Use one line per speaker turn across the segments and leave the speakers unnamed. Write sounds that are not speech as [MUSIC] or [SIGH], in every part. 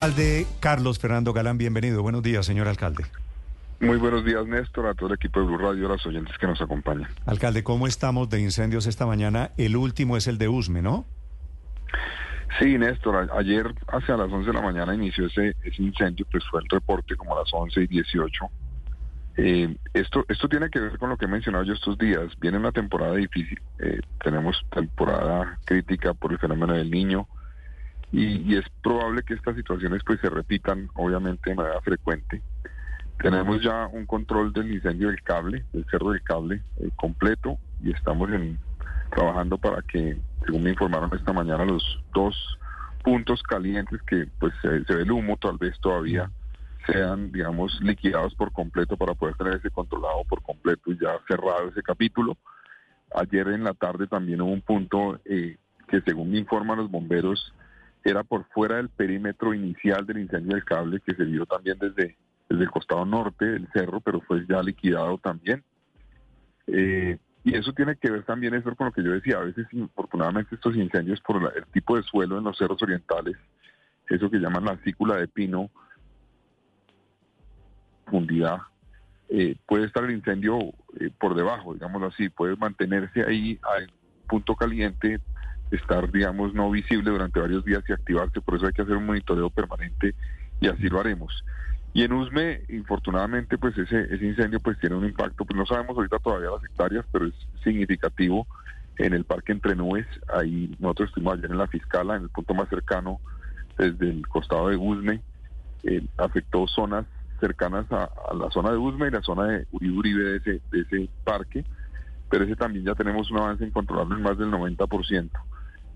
Alcalde Carlos Fernando Galán, bienvenido. Buenos días, señor alcalde.
Muy buenos días, Néstor, a todo el equipo de Blue Radio a los oyentes que nos acompañan.
Alcalde, ¿cómo estamos de incendios esta mañana? El último es el de Usme, ¿no?
Sí, Néstor, ayer hacia las 11 de la mañana inició ese, ese incendio, pues fue el reporte como a las 11 y 18. Eh, esto, esto tiene que ver con lo que he mencionado yo estos días. Viene una temporada difícil, eh, tenemos temporada crítica por el fenómeno del niño, y, es probable que estas situaciones pues se repitan obviamente de manera frecuente. Tenemos ya un control del incendio del cable, del cerro del cable eh, completo y estamos en, trabajando para que, según me informaron esta mañana, los dos puntos calientes que pues se, ve el humo tal vez todavía sean, digamos, liquidados por completo para poder tener ese controlado por completo y ya cerrado ese capítulo. Ayer en la tarde también hubo un punto eh, que según me informan los bomberos era por fuera del perímetro inicial del incendio del cable que se vio también desde, el costado norte del cerro, pero fue ya liquidado también. Eh, y eso tiene que ver también eso con lo que yo decía, a veces infortunadamente estos incendios por el tipo de suelo en los cerros orientales, eso que llaman la cícula de pino, profundidad, eh, puede estar el incendio eh, por debajo, digámoslo así, puede mantenerse ahí al punto caliente estar, digamos, no visible durante varios días y activarse. Por eso hay que hacer un monitoreo permanente y así lo haremos. Y en Usme, infortunadamente, pues ese, ese incendio pues tiene un impacto, pues no sabemos ahorita todavía las hectáreas, pero es significativo en el parque Entre Nubes. Ahí nosotros estuvimos ayer en la Fiscala, en el punto más cercano, desde el costado de Usme. Eh, afectó zonas cercanas a, la zona de Usme y la zona de Uribe de ese, de ese parque, pero ese también ya tenemos un avance en controlarlo en más del 90%.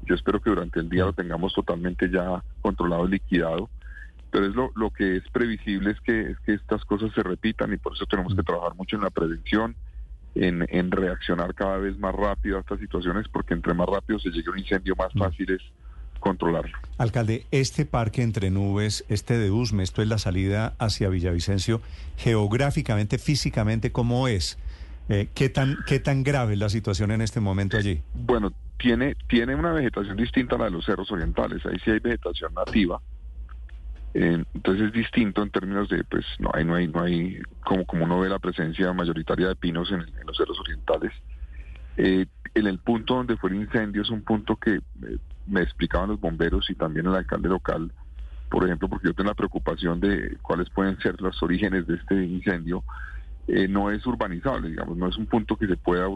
Yo espero que durante el día lo tengamos totalmente ya controlado y liquidado. Pero es lo, lo que es previsible es que, es que estas cosas se repitan y por eso tenemos que trabajar mucho en la prevención, en, en reaccionar cada vez más rápido a estas situaciones, porque entre más rápido se llegue a un incendio, más fácil es controlarlo.
Alcalde, este parque entre nubes, este de Usme, esto es la salida hacia Villavicencio, geográficamente, físicamente, ¿cómo es? Eh, ¿qué, tan, ¿Qué tan grave es la situación en este momento allí?
Bueno, tiene, tiene una vegetación distinta a la de los cerros orientales. Ahí sí hay vegetación nativa. Eh, entonces es distinto en términos de, pues no hay, no hay, no hay, como, como uno ve la presencia mayoritaria de pinos en, los cerros orientales. Eh, en el punto donde fue el incendio es un punto que me explicaban los bomberos y también el alcalde local, por ejemplo, porque yo tengo la preocupación de cuáles pueden ser los orígenes de este incendio. Eh, no es urbanizable, digamos, no es un punto que se pueda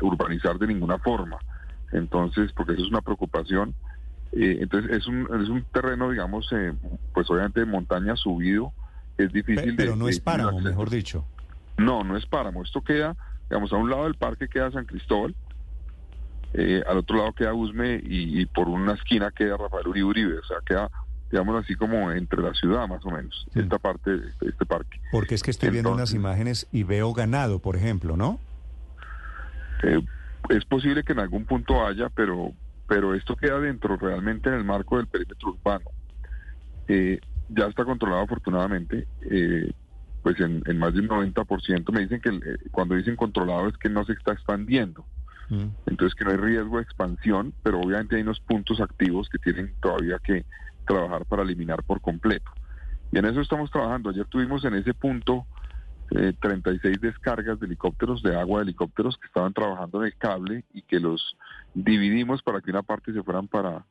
urbanizar de ninguna forma. Entonces, porque eso es una preocupación. Eh, entonces, es un, es un terreno, digamos, eh, pues obviamente de montaña subido, es difícil
pero, no es páramo, mejor dicho.
No, no es páramo. Esto queda, digamos, a un lado del parque queda San Cristóbal, al otro lado queda Usme y, por una esquina queda Rafael Uribe Uribe. O sea, queda digamos así como entre la ciudad más o menos, esta parte de este parque.
Porque es que estoy viendo unas imágenes y veo ganado, por ejemplo, ¿no?
Eh, es posible que en algún punto haya, pero, pero esto queda dentro realmente en el marco del perímetro urbano. Eh, ya está controlado afortunadamente, eh, pues en, más de un 90%. Me dicen que cuando dicen controlado es que no se está expandiendo. Mm. Entonces que no hay riesgo de expansión, pero obviamente hay unos puntos activos que tienen todavía que trabajar para eliminar por completo. Y en eso estamos trabajando. Ayer tuvimos en ese punto eh, 36 descargas de helicópteros de agua, de helicópteros que estaban trabajando en el cable y que los dividimos para que una parte se fueran para,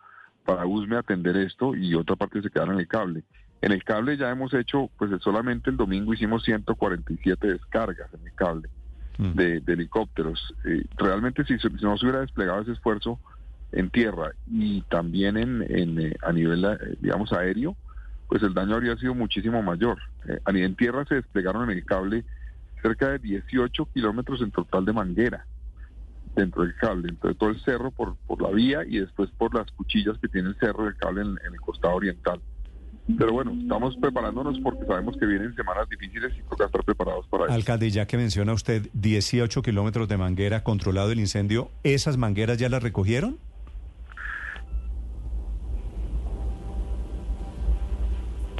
para USME a atender esto y otra parte se quedara en el cable. En el cable ya hemos hecho, pues solamente el domingo hicimos 147 descargas en el cable mm. de, helicópteros. Eh, realmente si, si no se hubiera desplegado ese esfuerzo, en tierra y también en, en eh, a nivel, eh, digamos, aéreo, pues el daño habría sido muchísimo mayor. Eh, a nivel tierra se desplegaron en el cable cerca de 18 kilómetros en total de manguera dentro del cable, entonces todo el cerro por, por la vía y después por las cuchillas que tiene el cerro del cable en, el costado oriental. Pero bueno, estamos preparándonos porque sabemos que vienen semanas difíciles y toca estar preparados para eso.
Alcalde, ya que menciona usted 18 kilómetros de manguera controlado el incendio, ¿esas mangueras ya las recogieron?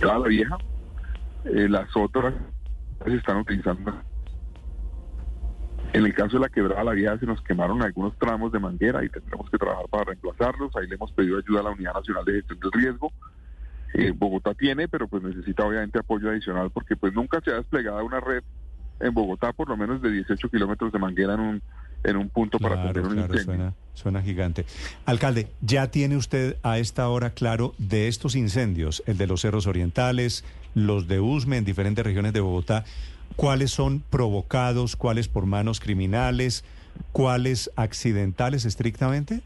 La vieja, eh, las otras se están utilizando. En el caso de la quebrada la vieja se nos quemaron algunos tramos de manguera y tendremos que trabajar para reemplazarlos. Ahí le hemos pedido ayuda a la Unidad Nacional de Gestión del Riesgo. Eh, Bogotá tiene, pero pues necesita obviamente apoyo adicional porque pues nunca se ha desplegado una red en Bogotá por lo menos de 18 kilómetros de manguera en un en un punto para atender un incendio.
Suena, suena gigante. Alcalde, ¿ya tiene usted a esta hora claro de estos incendios, el de los cerros orientales, los de Usme en diferentes regiones de Bogotá, cuáles son provocados, cuáles por manos criminales, cuáles accidentales estrictamente?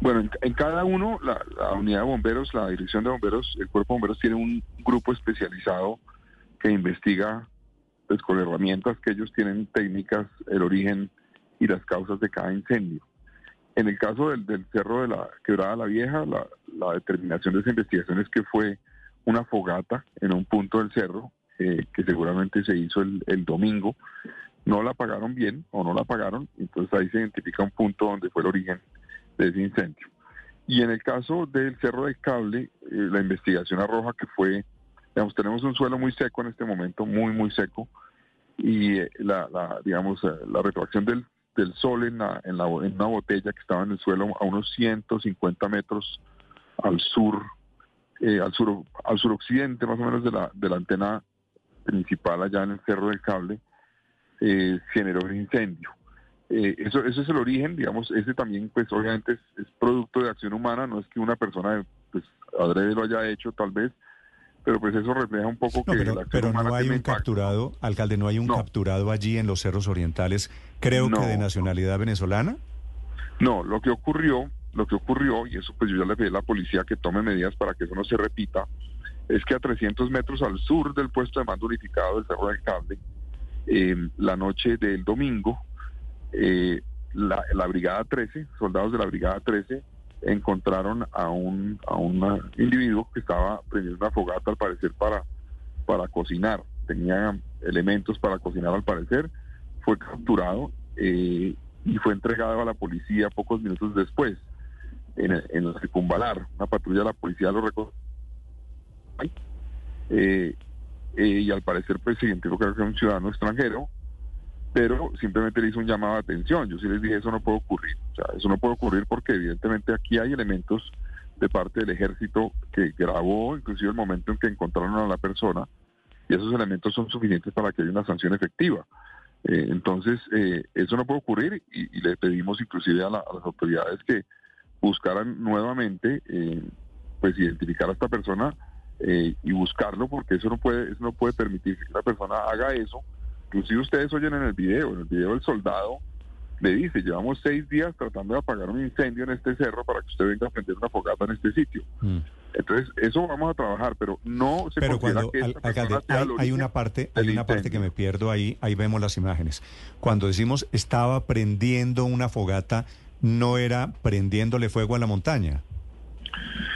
Bueno, en, cada uno, la, unidad de bomberos, la dirección de bomberos, el cuerpo de bomberos tiene un grupo especializado que investiga pues, con herramientas que ellos tienen técnicas, el origen y las causas de cada incendio. En el caso del, cerro de la Quebrada La Vieja, la, determinación de esa investigación es que fue una fogata en un punto del cerro eh, que seguramente se hizo el, el, domingo. No la pagaron bien o no la pagaron, entonces ahí se identifica un punto donde fue el origen de ese incendio. Y en el caso del Cerro del Cable, eh, la investigación arroja que fue, digamos, tenemos un suelo muy seco en este momento, muy, muy seco, y eh, la, la, digamos, la retracción del, del sol en, la, en, la, en una botella que estaba en el suelo a unos 150 metros al sur, eh, al sur, al suroccidente más o menos de la, de la antena principal allá en el Cerro del Cable, eh, generó un incendio. Eh, eso, eso es el origen, digamos, ese también pues obviamente es, producto de acción humana, no es que una persona pues adrede lo haya hecho tal vez, pero pues eso refleja un poco que
pero, pero no hay un capturado, alcalde, no hay un capturado allí en los cerros orientales, creo que de nacionalidad venezolana.
No, lo que ocurrió, lo que ocurrió, y eso pues yo ya le pedí a la policía que tome medidas para que eso no se repita, es que a 300 metros al sur del puesto de mando unificado del Cerro del Cable, eh, la noche del domingo, eh, la, la Brigada 13, soldados de la Brigada 13, encontraron a un, a un individuo que estaba prendiendo una fogata al parecer para, para cocinar. Tenía elementos para cocinar al parecer. Fue capturado eh, y fue entregado a la policía pocos minutos después en, en la circunvalar. Una patrulla de la policía lo recogió. Eh, eh, y al parecer pues se identificó que era un ciudadano extranjero pero simplemente le hizo un llamado de atención. Yo sí les dije, eso no puede ocurrir. O sea, eso no puede ocurrir porque evidentemente aquí hay elementos de parte del ejército que grabó inclusive el momento en que encontraron a la persona y esos elementos son suficientes para que haya una sanción efectiva. Eh, entonces, eh, eso no puede ocurrir y, le pedimos inclusive a, las autoridades que buscaran nuevamente, eh, pues identificar a esta persona y buscarlo porque eso no puede, eso no puede permitir que la persona haga eso Inclusive ustedes oyen en el video, en el video el soldado le dice, llevamos seis días tratando de apagar un incendio en este cerro para que usted venga a prender una fogata en este sitio. Mm. Entonces, eso vamos a trabajar, pero no se
pero cuando, que hay, una parte, hay una parte que me pierdo ahí, ahí vemos las imágenes. Cuando decimos estaba prendiendo una fogata, no era prendiéndole fuego a la montaña.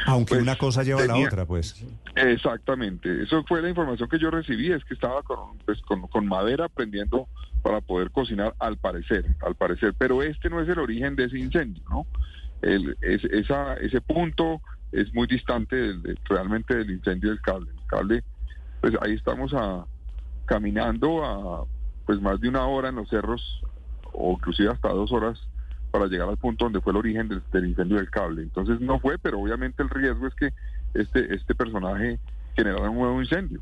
Aunque pues, una cosa lleva a la otra, pues.
Exactamente. Eso fue la información que yo recibí, es que estaba con, pues, con, madera prendiendo para poder cocinar, al parecer, al parecer. Pero este no es el origen de ese incendio, ¿no? El, es, esa, ese punto es muy distante realmente del incendio del cable. El cable, pues ahí estamos a, caminando a pues más de una hora en los cerros, o inclusive hasta dos horas para llegar al punto donde fue el origen del, incendio del cable. Entonces no fue, pero obviamente el riesgo es que este, este personaje generara un nuevo incendio.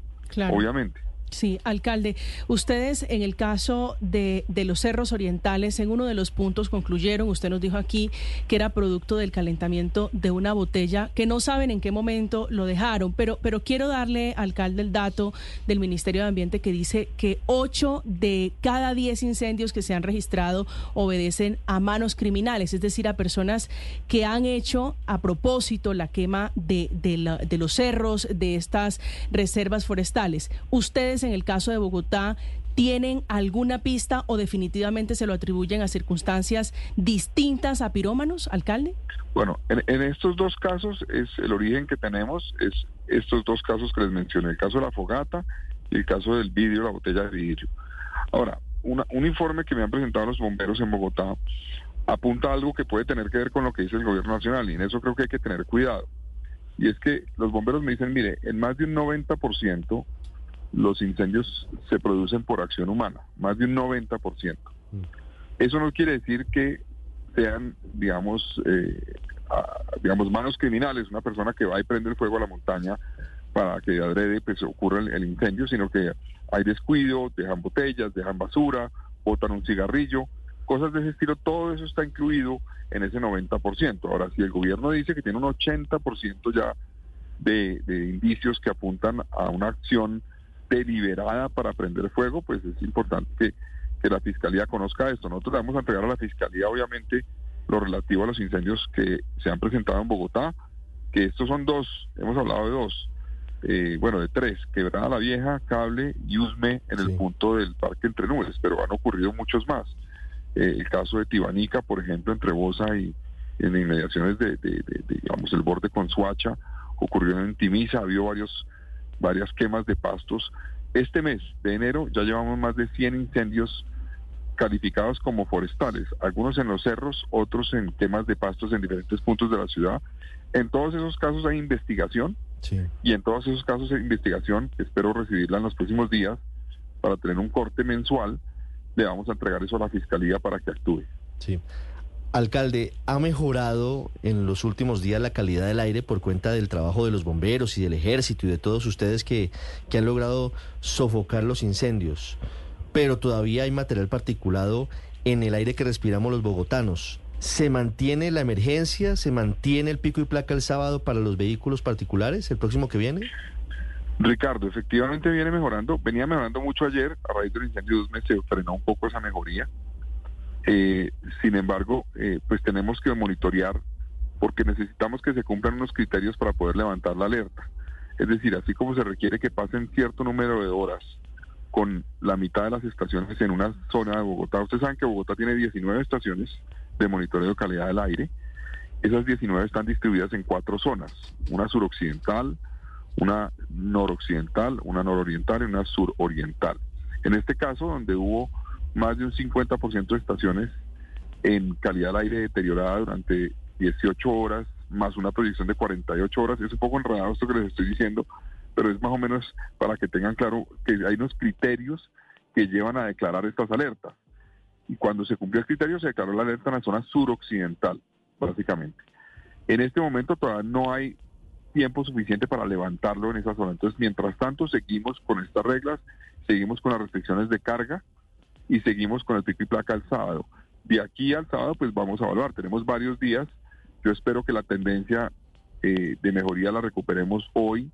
Obviamente.
Sí, alcalde, ustedes en el caso de, de, los cerros orientales, en uno de los puntos concluyeron, usted nos dijo aquí que era producto del calentamiento de una botella, que no saben en qué momento lo dejaron, pero, pero quiero darle, alcalde, el dato del Ministerio de Ambiente que dice que ocho de cada diez incendios que se han registrado obedecen a manos criminales, es decir, a personas que han hecho a propósito la quema de, de, de los cerros, de estas reservas forestales. Ustedes en el caso de Bogotá tienen alguna pista o definitivamente se lo atribuyen a circunstancias distintas a pirómanos, alcalde?
Bueno, en, estos dos casos es el origen que tenemos es estos dos casos que les mencioné, el caso de la fogata y el caso del vidrio, la botella de vidrio. Ahora, un informe que me han presentado los bomberos en Bogotá apunta a algo que puede tener que ver con lo que dice el gobierno nacional y en eso creo que hay que tener cuidado. Y es que los bomberos me dicen, mire, en más de un 90% los incendios se producen por acción humana, más de un 90%. Mm. Eso no quiere decir que sean, digamos, eh, digamos, manos criminales, una persona que va y prende el fuego a la montaña para que adrede pues ocurra el, incendio, sino que hay descuido, dejan botellas, dejan basura, botan un cigarrillo, cosas de ese estilo, todo eso está incluido en ese 90%. Ahora, si el gobierno dice que tiene un 80% ya de, indicios que apuntan a una acción deliberada para prender fuego, pues es importante que, que la Fiscalía conozca esto. Nosotros vamos a entregar a la Fiscalía, obviamente, lo relativo a los incendios que se han presentado en Bogotá, que estos son dos, hemos hablado de dos, eh, bueno, de tres, Quebrada la Vieja, Cable y Usme en el punto del Parque Entre Nubes, pero han ocurrido muchos más. Eh, el caso de Tibanica, por ejemplo, entre Bosa y en inmediaciones de, digamos, el borde con Suacha, ocurrió en Timisa, ha habido varios, varias quemas de pastos. Este mes de enero ya llevamos más de 100 incendios calificados como forestales, algunos en los cerros, otros en quemas de pastos en diferentes puntos de la ciudad. En todos esos casos hay investigación y en todos esos casos de investigación, espero recibirla en los próximos días para tener un corte mensual, le vamos a entregar eso a la Fiscalía para que actúe.
Sí. Alcalde, ¿ha mejorado en los últimos días la calidad del aire por cuenta del trabajo de los bomberos y del ejército y de todos ustedes que, que han logrado sofocar los incendios? Pero todavía hay material particulado en el aire que respiramos los bogotanos. ¿Se mantiene la emergencia? ¿Se mantiene el pico y placa el sábado para los vehículos particulares el próximo que viene?
Ricardo, efectivamente viene mejorando. Venía mejorando mucho ayer. A raíz del incendio de dos meses se frenó un poco esa mejoría. Eh, sin embargo, eh, pues tenemos que monitorear porque necesitamos que se cumplan unos criterios para poder levantar la alerta. Es decir, así como se requiere que pasen cierto número de horas con la mitad de las estaciones en una zona de Bogotá. Ustedes saben que Bogotá tiene 19 estaciones de monitoreo de calidad del aire. Esas 19 están distribuidas en cuatro zonas, una suroccidental, una noroccidental, una nororiental y una suroriental. En este caso, donde hubo más de un 50% de estaciones en calidad del aire deteriorada durante 18 horas, más una proyección de 48 horas, es un poco enredado esto que les estoy diciendo, pero es más o menos para que tengan claro que hay unos criterios que llevan a declarar estas alertas y cuando se cumplió el criterio se declaró la alerta en la zona suroccidental, básicamente. En este momento todavía no hay tiempo suficiente para levantarlo en esa zona. Entonces, mientras tanto, seguimos con estas reglas, seguimos con las restricciones de carga y seguimos con el pico y placa el sábado. De aquí al sábado, pues vamos a evaluar. Tenemos varios días. Yo espero que la tendencia eh, de mejoría la recuperemos hoy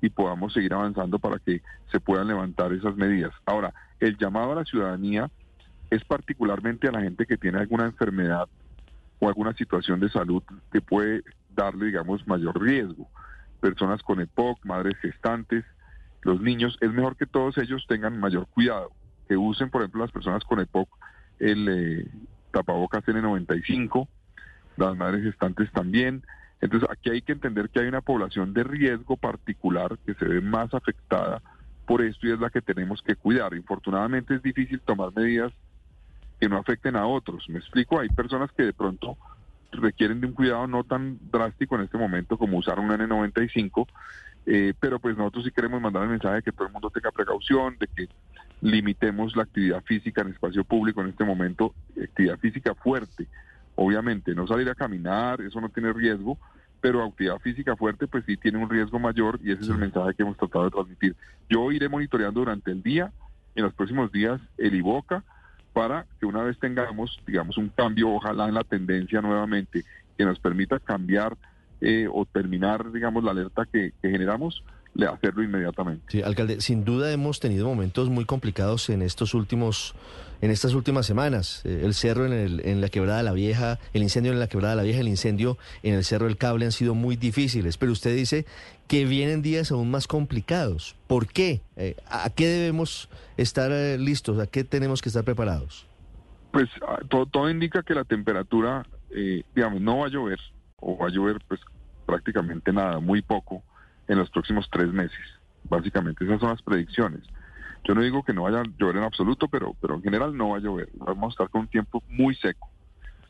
y podamos seguir avanzando para que se puedan levantar esas medidas. Ahora, el llamado a la ciudadanía es particularmente a la gente que tiene alguna enfermedad o alguna situación de salud que puede darle, digamos, mayor riesgo. Personas con EPOC, madres gestantes, los niños, es mejor que todos ellos tengan mayor cuidado, que usen, por ejemplo, las personas con EPOC el eh, tapabocas N95, las madres gestantes también. Entonces, aquí hay que entender que hay una población de riesgo particular que se ve más afectada por esto y es la que tenemos que cuidar. Infortunadamente es difícil tomar medidas que no afecten a otros. Me explico, hay personas que de pronto requieren de un cuidado no tan drástico en este momento como usar un N95, eh, pero pues nosotros sí queremos mandar el mensaje de que todo el mundo tenga precaución, de que limitemos la actividad física en espacio público en este momento, actividad física fuerte, obviamente, no salir a caminar, eso no tiene riesgo, pero actividad física fuerte pues sí tiene un riesgo mayor y ese es el mensaje que hemos tratado de transmitir. Yo iré monitoreando durante el día, en los próximos días, el IBOCA, para que una vez tengamos, digamos, un cambio, ojalá en la tendencia nuevamente, que nos permita cambiar eh, o terminar, digamos, la alerta que, generamos, hacerlo inmediatamente.
Sí, alcalde, sin duda hemos tenido momentos muy complicados en estos últimos, en estas últimas semanas. Eh, el cerro en, el, en la quebrada la vieja, el incendio en la quebrada la vieja, el incendio en el cerro del cable han sido muy difíciles. Pero usted dice que vienen días aún más complicados. ¿Por qué? Eh, ¿A qué debemos estar eh, listos? ¿A qué tenemos que estar preparados?
Pues ah, todo, todo indica que la temperatura, eh, digamos, no va a llover, o va a llover pues prácticamente nada, muy poco, en los próximos tres meses. Básicamente, esas son las predicciones. Yo no digo que no vaya a llover en absoluto, pero, pero en general no va a llover. Vamos a estar con un tiempo muy seco.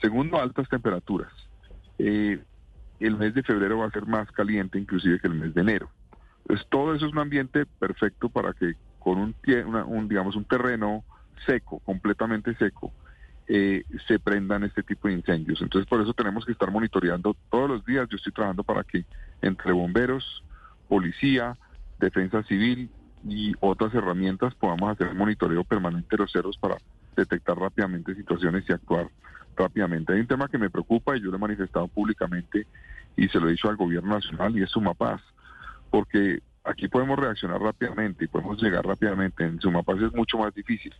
Segundo, altas temperaturas. Eh, el mes de febrero va a ser más caliente inclusive que el mes de enero. Entonces todo eso es un ambiente perfecto para que con un, un digamos, un terreno seco, completamente seco, eh, se prendan este tipo de incendios. Entonces por eso tenemos que estar monitoreando todos los días. Yo estoy trabajando para que entre bomberos, policía, defensa civil y otras herramientas podamos hacer monitoreo permanente de los cerros para detectar rápidamente situaciones y actuar rápidamente. Hay un tema que me preocupa y yo lo he manifestado públicamente y se lo he dicho al gobierno nacional y es Sumapaz, porque aquí podemos reaccionar rápidamente y podemos llegar rápidamente. En Sumapaz es mucho más difícil.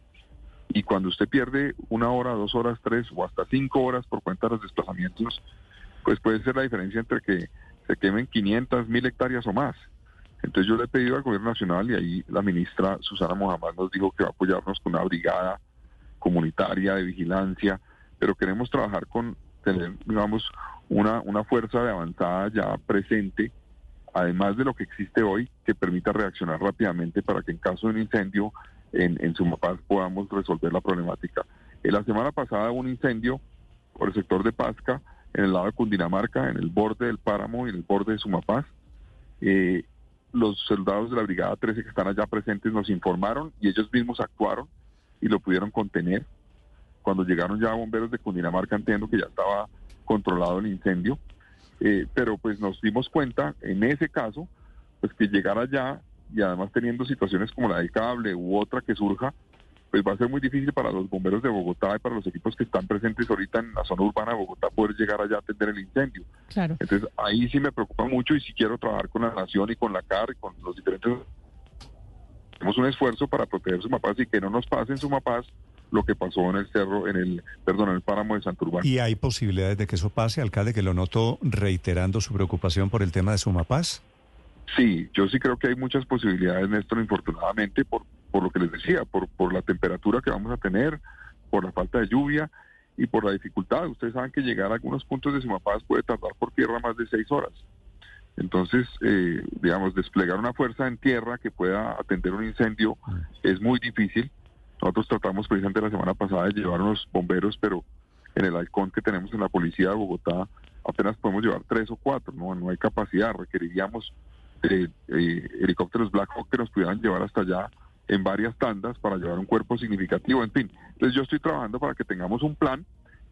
Y cuando usted pierde una hora, dos horas, tres o hasta cinco horas por cuenta de los desplazamientos, pues puede ser la diferencia entre que se quemen 500, mil hectáreas o más. Entonces yo le he pedido al gobierno nacional y ahí la ministra Susana Mohamed nos dijo que va a apoyarnos con una brigada comunitaria de vigilancia, pero queremos trabajar con tener, digamos, una, una fuerza de avanzada ya presente, además de lo que existe hoy, que permita reaccionar rápidamente para que en caso de un incendio en, en Sumapaz podamos resolver la problemática. En la semana pasada hubo un incendio por el sector de Pasca, en el lado de Cundinamarca, en el borde del páramo y en el borde de Sumapaz. Eh, los soldados de la Brigada 13 que están allá presentes nos informaron y ellos mismos actuaron y lo pudieron contener. Cuando llegaron ya bomberos de Cundinamarca entiendo que ya estaba controlado el incendio, eh, pero pues nos dimos cuenta en ese caso, pues que llegar allá y además teniendo situaciones como la del cable u otra que surja, pues va a ser muy difícil para los bomberos de Bogotá y para los equipos que están presentes ahorita en la zona urbana de Bogotá poder llegar allá a atender el incendio.
Claro.
Entonces ahí sí me preocupa mucho y si quiero trabajar con la nación y con la CAR y con los diferentes... Hacemos un esfuerzo para proteger Sumapaz y que no nos pase en Sumapaz lo que pasó en el cerro, en el, perdón, en el páramo de Santurbán.
¿Y hay posibilidades de que eso pase, alcalde, que lo noto reiterando su preocupación por el tema de Sumapaz?
Sí, yo sí creo que hay muchas posibilidades, Néstor, infortunadamente, por, por lo que les decía, por, por la temperatura que vamos a tener, por la falta de lluvia y por la dificultad. Ustedes saben que llegar a algunos puntos de Sumapaz puede tardar por tierra más de seis horas. Entonces, eh, digamos, desplegar una fuerza en tierra que pueda atender un incendio es muy difícil. Nosotros tratamos precisamente la semana pasada de llevar unos bomberos, pero en el halcón que tenemos en la policía de Bogotá apenas podemos llevar tres o cuatro, no, no hay capacidad, requeriríamos eh, eh, helicópteros Black Hawk que nos pudieran llevar hasta allá en varias tandas para llevar un cuerpo significativo, en fin. Entonces yo estoy trabajando para que tengamos un plan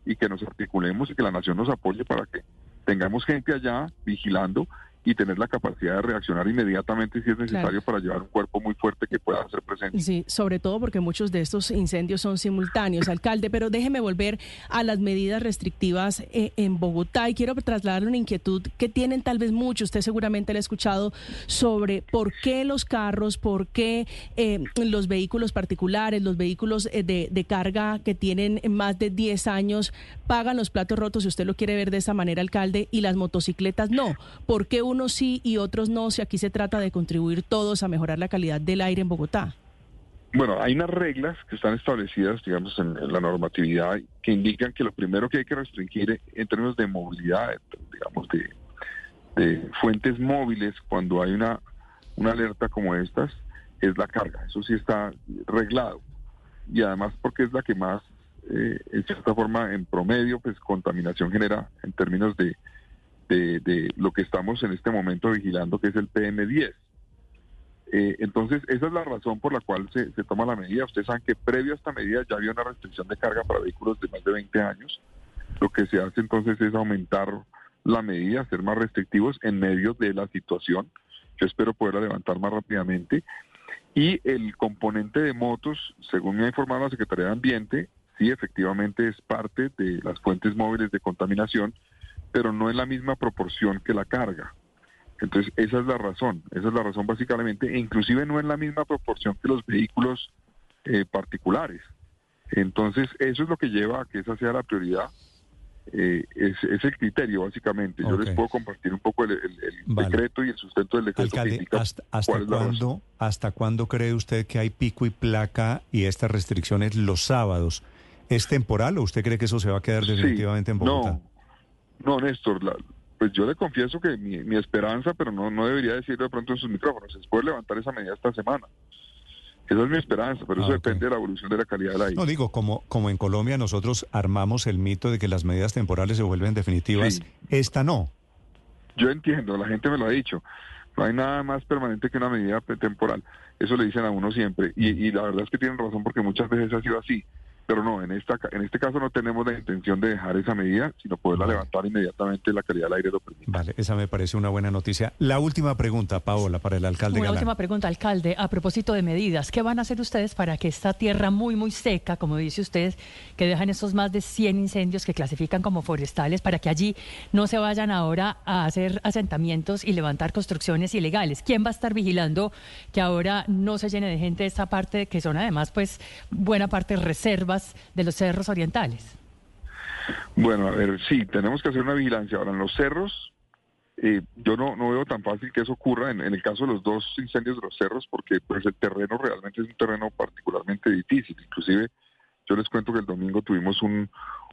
y que nos articulemos y que la nación nos apoye para que tengamos gente allá vigilando y tener la capacidad de reaccionar inmediatamente si es necesario para llevar un cuerpo muy fuerte que pueda ser presente.
Sí, sobre todo porque muchos de estos incendios son simultáneos, alcalde, pero déjeme volver a las medidas restrictivas eh, en Bogotá y quiero trasladarle una inquietud que tienen tal vez muchos, usted seguramente lo ha escuchado, sobre por qué los carros, por qué eh, los vehículos particulares, los vehículos eh, de, de carga que tienen más de 10 años pagan los platos rotos, si usted lo quiere ver de esa manera, alcalde, y las motocicletas no. ¿Por qué uno unos sí y otros no, si aquí se trata de contribuir todos a mejorar la calidad del aire en Bogotá?
Bueno, hay unas reglas que están establecidas, digamos, en, la normatividad que indican que lo primero que hay que restringir en términos de movilidad, digamos, de, fuentes móviles cuando hay una, una alerta como estas, es la carga. Eso sí está reglado. Y además porque es la que más, eh, en cierta forma, en promedio, pues contaminación genera en términos de, de, lo que estamos en este momento vigilando, que es el PM10. Eh, entonces, esa es la razón por la cual se, toma la medida. Ustedes saben que previo a esta medida ya había una restricción de carga para vehículos de más de 20 años. Lo que se hace entonces es aumentar la medida, ser más restrictivos en medio de la situación. Yo espero poderla levantar más rápidamente. Y el componente de motos, según me ha informado la Secretaría de Ambiente, sí, efectivamente es parte de las fuentes móviles de contaminación pero no en la misma proporción que la carga. Entonces, esa es la razón, esa es la razón básicamente, e inclusive no en la misma proporción que los vehículos eh, particulares. Entonces, eso es lo que lleva a que esa sea la prioridad. Eh, es, el criterio, básicamente. Yo les puedo compartir un poco el, decreto y el sustento del decreto.
Alcalde, ¿hasta, hasta cuándo, ¿hasta cuándo cree usted que hay pico y placa y estas restricciones los sábados? ¿Es temporal o usted cree que eso se va a quedar definitivamente en Bogotá?
No, no, Néstor, pues yo le confieso que mi, esperanza, pero no, no debería decirlo de pronto en sus micrófonos, es poder levantar esa medida esta semana. Esa es mi esperanza, pero eso ah, depende de la evolución de la calidad del aire.
No digo, como, como en Colombia nosotros armamos el mito de que las medidas temporales se vuelven definitivas, esta no.
Yo entiendo, la gente me lo ha dicho. No hay nada más permanente que una medida temporal. Eso le dicen a uno siempre. Y, y la verdad es que tienen razón porque muchas veces ha sido así. Pero no, en esta en este caso no tenemos la intención de dejar esa medida, sino poderla levantar inmediatamente la calidad del aire lo permite.
Vale, esa me parece una buena noticia. La última pregunta, Paola, para el alcalde
Una
Galán.
última pregunta, alcalde, a propósito de medidas, ¿qué van a hacer ustedes para que esta tierra muy, muy seca, como dice usted, que dejan estos más de 100 incendios que clasifican como forestales, para que allí no se vayan ahora a hacer asentamientos y levantar construcciones ilegales? ¿Quién va a estar vigilando que ahora no se llene de gente esta parte, que son además, pues, buena parte reservas de los cerros orientales?
Bueno, a ver, sí, tenemos que hacer una vigilancia. Ahora, en los cerros, eh, yo no, no veo tan fácil que eso ocurra en, el caso de los dos incendios de los cerros, porque pues el terreno realmente es un terreno particularmente difícil. Inclusive, yo les cuento que el domingo tuvimos un,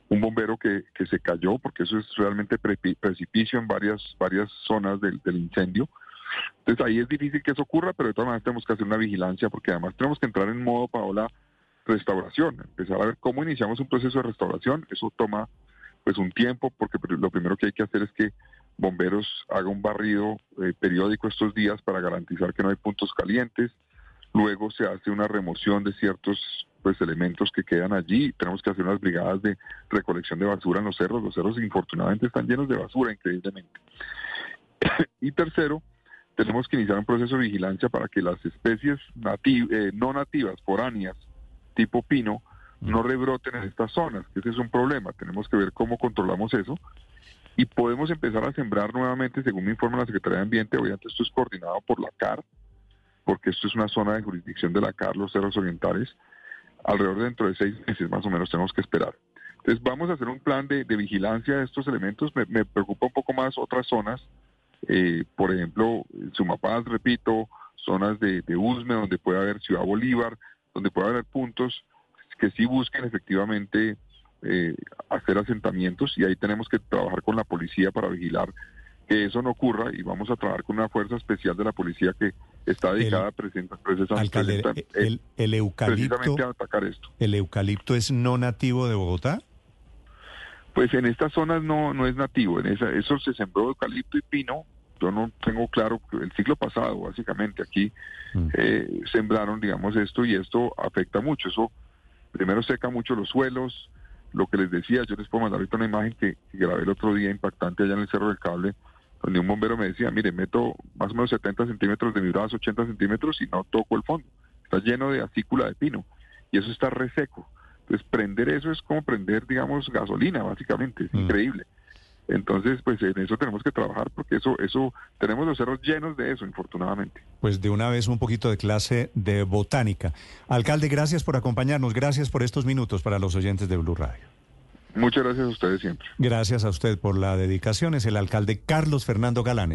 bombero que, se cayó, porque eso es realmente precipicio en varias, varias zonas del, del incendio. Entonces ahí es difícil que eso ocurra, pero de todas maneras tenemos que hacer una vigilancia, porque además tenemos que entrar en modo, Paola, restauración, empezar a ver cómo iniciamos un proceso de restauración. Eso toma pues un tiempo, porque pr- lo primero que hay que hacer es que bomberos haga un barrido eh, periódico estos días para garantizar que no hay puntos calientes. Luego se hace una remoción de ciertos pues elementos que quedan allí. Tenemos que hacer unas brigadas de recolección de basura en los cerros. Los cerros infortunadamente están llenos de basura, increíblemente. [COUGHS] y tercero, tenemos que iniciar un proceso de vigilancia para que las especies nati- eh, no nativas, foráneas, tipo pino, no rebroten en estas zonas, que ese es un problema. Tenemos que ver cómo controlamos eso y podemos empezar a sembrar nuevamente, según me informa la Secretaría de Ambiente, obviamente esto es coordinado por la CAR, porque esto es una zona de jurisdicción de la CAR, los cerros orientales, alrededor de dentro de seis meses más o menos tenemos que esperar. Entonces vamos a hacer un plan de, de vigilancia de estos elementos, me, me preocupa un poco más otras zonas, eh, por ejemplo, Sumapaz, repito, zonas de, de Usme, donde puede haber Ciudad Bolívar, donde puede haber puntos que sí busquen efectivamente eh, hacer asentamientos y ahí tenemos que trabajar con la policía para vigilar que eso no ocurra y vamos a trabajar con una fuerza especial de la policía que está dedicada
El-
presenta, presenta-
Alcalde,
presenta-
el, el eucalipto,
a atacar esto.
¿el eucalipto es no nativo de Bogotá?
Pues en estas zonas no, no es nativo, en esa, eso se sembró eucalipto y pino, yo no tengo claro, el siglo pasado básicamente aquí
Mm.
eh, sembraron, digamos, esto y esto afecta mucho, eso primero seca mucho los suelos, lo que les decía, yo les puedo mandar ahorita una imagen que, que grabé el otro día impactante allá en el Cerro del Cable, donde un bombero me decía, mire, meto más o menos 70 centímetros de mi brazo, 80 centímetros y no toco el fondo, está lleno de acícula de pino y eso está reseco. Entonces, prender eso es como prender, digamos, gasolina, básicamente, es
Mm.
increíble. Entonces, pues en eso tenemos que trabajar porque eso, eso, tenemos los cerros llenos de eso, infortunadamente.
Pues de una vez un poquito de clase de botánica. Alcalde, gracias por acompañarnos, gracias por estos minutos para los oyentes de Blue Radio.
Muchas gracias a ustedes siempre.
Gracias a usted por la dedicación. Es el alcalde Carlos Fernando Galán.